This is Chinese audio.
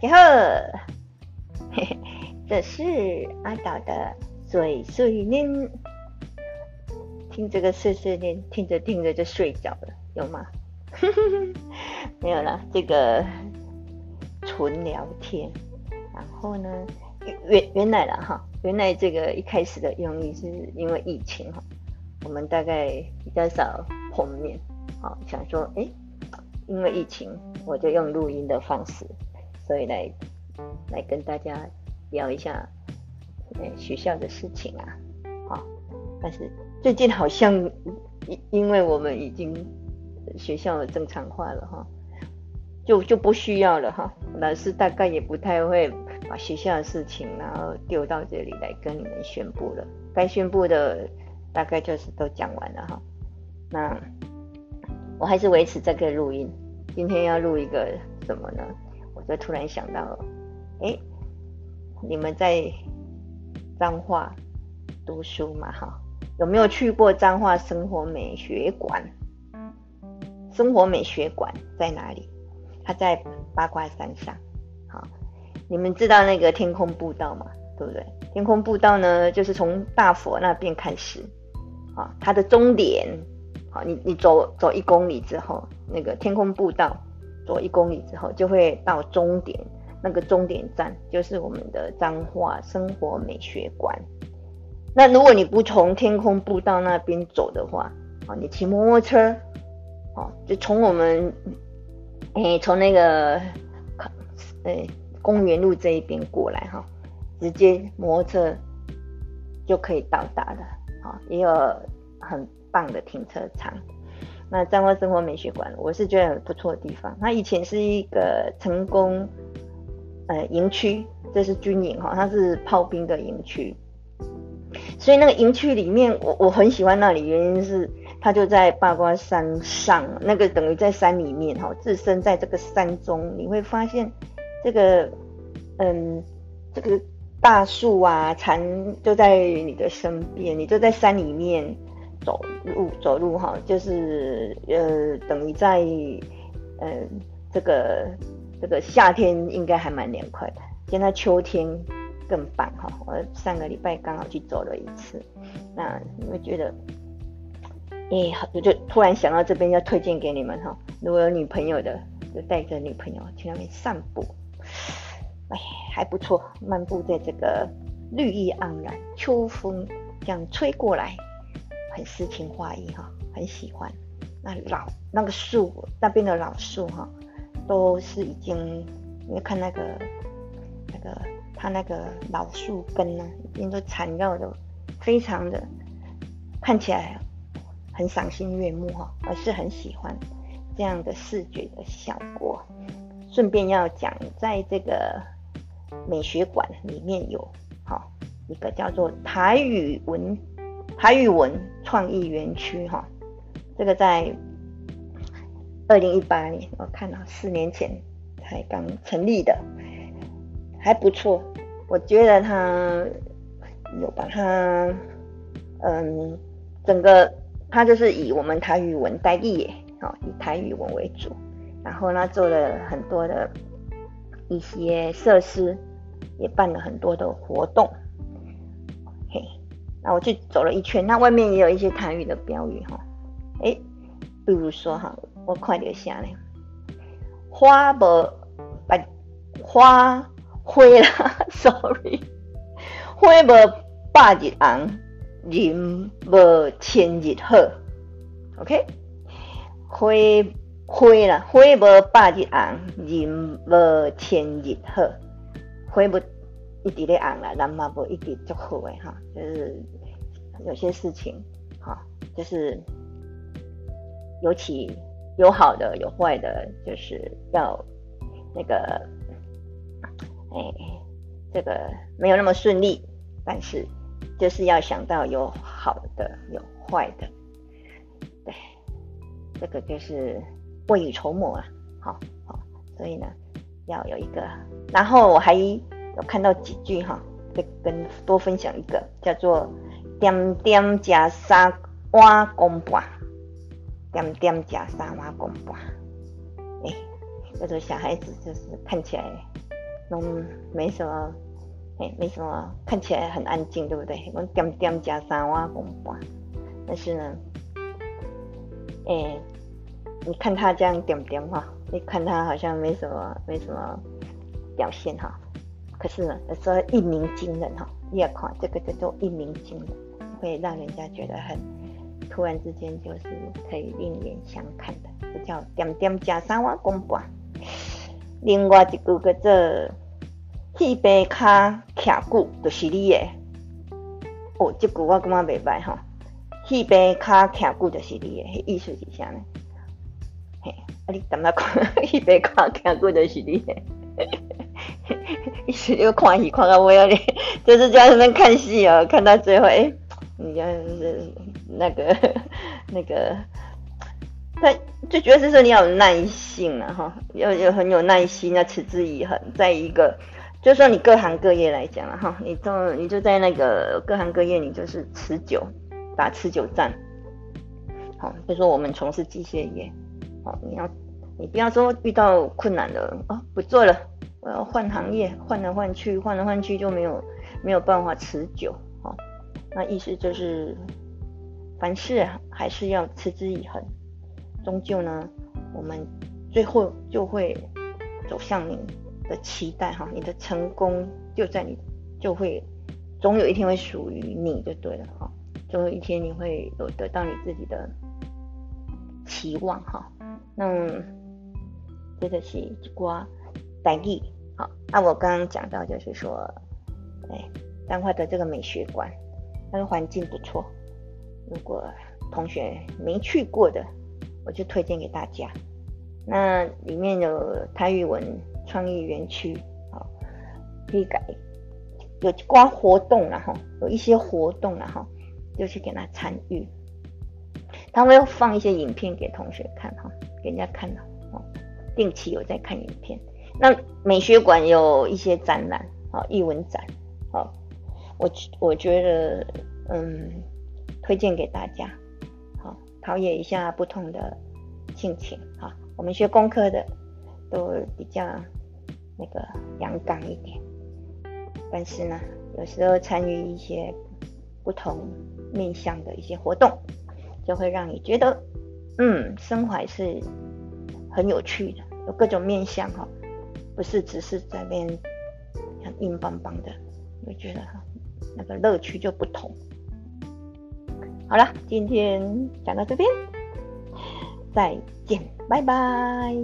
家好，嘿嘿，这是阿岛的碎碎念。听这个碎碎念，听着听着就睡着了，有吗？没有啦，这个纯聊天。然后呢，原原来了哈，原来这个一开始的用意是因为疫情哈，我们大概比较少碰面，好想说，哎，因为疫情，我就用录音的方式，所以来来跟大家聊一下，哎，学校的事情啊，好，但是最近好像因因为我们已经学校正常化了哈，就就不需要了哈，老师大概也不太会。把学校的事情，然后丢到这里来跟你们宣布了。该宣布的大概就是都讲完了哈。那我还是维持这个录音。今天要录一个什么呢？我就突然想到，哎，你们在彰化读书嘛？哈，有没有去过彰化生活美学馆？生活美学馆在哪里？它在八卦山上。好你们知道那个天空步道吗？对不对？天空步道呢，就是从大佛那边开始，啊，它的终点，好，你你走走一公里之后，那个天空步道走一公里之后，就会到终点，那个终点站就是我们的彰化生活美学馆。那如果你不从天空步道那边走的话，啊，你骑摩托车，哦，就从我们，哎，从那个，哎。公园路这一边过来哈，直接摩托车就可以到达的，好，也有很棒的停车场。那彰化生活美学馆，我是觉得很不错的地方。它以前是一个成功呃营区，这是军营哈，它是炮兵的营区。所以那个营区里面，我我很喜欢那里，原因是它就在八卦山上，那个等于在山里面哈，置身在这个山中，你会发现。这个，嗯，这个大树啊，蝉就在你的身边，你就在山里面走路走路哈，就是呃，等于在，嗯，这个这个夏天应该还蛮凉快的，现在秋天更棒哈。我上个礼拜刚好去走了一次，那你会觉得，哎，我就突然想到这边要推荐给你们哈，如果有女朋友的，就带着女朋友去那边散步。哎，还不错，漫步在这个绿意盎然，秋风这样吹过来，很诗情画意哈，很喜欢。那老那个树那边的老树哈，都是已经，你看那个那个它那个老树根呢，已经都缠绕的非常的，看起来很赏心悦目哈，我是很喜欢这样的视觉的效果。顺便要讲，在这个。美学馆里面有好一个叫做台语文台语文创意园区哈，这个在二零一八年我看到四年前才刚成立的，还不错，我觉得他有把它嗯整个他就是以我们台语文代理好以台语文为主，然后呢做了很多的。一些设施也办了很多的活动，那我去走了一圈，那外面也有一些台语的标语哈，哎，比如说哈，我快点下来，花无白花花啦，sorry，花无百日红，人无千日好，OK，花。花啦，花无百日红，人无千日好。花无一直咧红啦，人嘛无一直足好诶哈。就是有些事情，哈，就是尤其有好的有坏的，就是要那个，哎，这个没有那么顺利，但是就是要想到有好的有坏的，对，这个就是。未雨绸缪啊，好好，所以呢，要有一个。然后我还有看到几句哈，再跟多分享一个，叫做“点点加三碗公半”，点点加三碗公半。哎，这种小孩子就是看起来嗯，没什么，哎，没什么，看起来很安静，对不对？我点点加三瓦公半，但是呢，哎，你看他这样点点哈，你看他好像没什么，没什么表现哈。可是呢，有时候一鸣惊人哈，你也看这个叫做一鸣惊人，会让人家觉得很突然之间就是可以另眼相看的，这叫点点加三瓦公半。另外一句叫做“戏杯卡徛久”，就是你的。哦，这句我感觉袂歹吼，“戏杯卡徛久”就是你的，意思是啥呢？嘿，啊，你怎么讲？戏杯卡徛久就是你的，意思就看戏看到我有点，就是在那边看戏哦，看到最后，哎，你看那个那个。他就觉得是说你要有耐性啊，哈，要有很有耐心，要持之以恒。在一个，就说你各行各业来讲了哈，你都你就在那个各行各业，你就是持久，打持久战。好，比如说我们从事机械业，好，你要你不要说遇到困难了啊，不做了，我要换行业，换来换去，换来换去就没有没有办法持久。哦，那意思就是凡事还是要持之以恒。终究呢，我们最后就会走向你的期待哈，你的成功就在你就会总有一天会属于你就对了哈，总有一天你会有得到你自己的期望哈。那这个是一瓜代意好，那我刚刚讲到就是说，哎，彰化的这个美学馆，那个环境不错，如果同学没去过的。我就推荐给大家，那里面有台语文创意园区，好，可以改，有关活动了哈，有一些活动了哈，就去给他参与，他会放一些影片给同学看哈，给人家看的，哦，定期有在看影片。那美学馆有一些展览，啊，艺文展，好，我我觉得，嗯，推荐给大家。好陶冶一下不同的性情，哈，我们学工科的都比较那个阳刚一点，但是呢，有时候参与一些不同面向的一些活动，就会让你觉得，嗯，生活是很有趣的，有各种面向哈，不是只是在那边很硬邦邦的，我觉得哈，那个乐趣就不同。好了，今天讲到这边，再见，拜拜。